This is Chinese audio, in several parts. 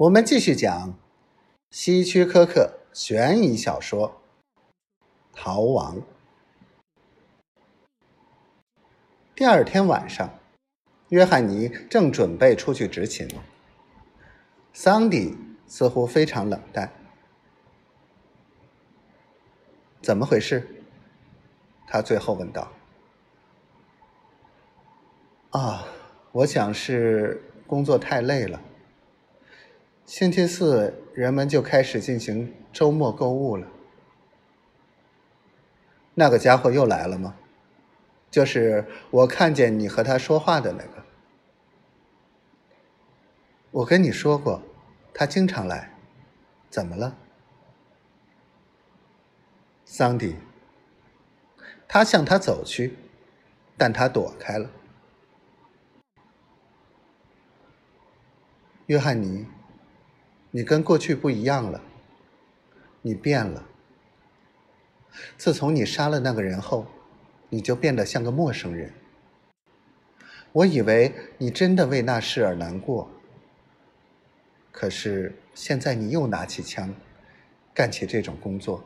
我们继续讲希区柯克悬疑小说《逃亡》。第二天晚上，约翰尼正准备出去执勤，桑迪似乎非常冷淡。怎么回事？他最后问道。啊，我想是工作太累了。星期四人们就开始进行周末购物了。那个家伙又来了吗？就是我看见你和他说话的那个。我跟你说过，他经常来。怎么了？桑迪。他向他走去，但他躲开了。约翰尼，你跟过去不一样了，你变了。自从你杀了那个人后，你就变得像个陌生人。我以为你真的为那事而难过，可是现在你又拿起枪，干起这种工作。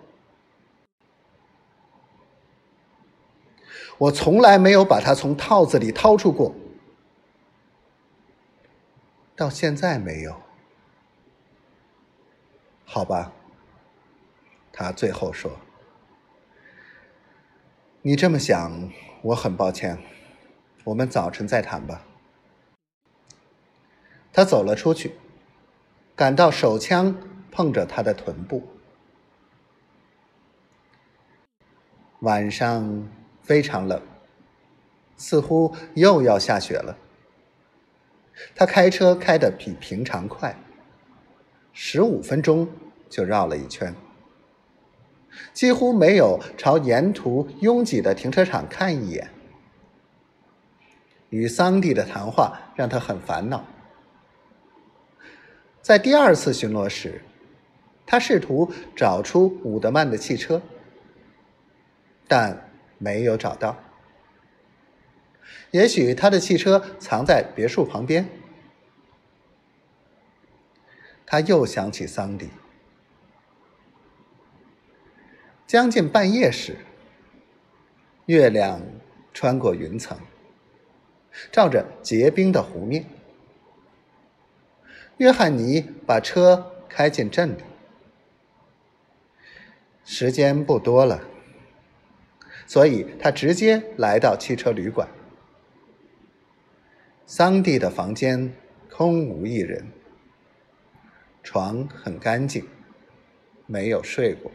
我从来没有把他从套子里掏出过，到现在没有。好吧，他最后说：“你这么想，我很抱歉。我们早晨再谈吧。”他走了出去，感到手枪碰着他的臀部。晚上。非常冷，似乎又要下雪了。他开车开得比平常快，十五分钟就绕了一圈，几乎没有朝沿途拥挤的停车场看一眼。与桑蒂的谈话让他很烦恼。在第二次巡逻时，他试图找出伍德曼的汽车，但。没有找到，也许他的汽车藏在别墅旁边。他又想起桑迪。将近半夜时，月亮穿过云层，照着结冰的湖面。约翰尼把车开进镇里，时间不多了。所以他直接来到汽车旅馆。桑蒂的房间空无一人，床很干净，没有睡过。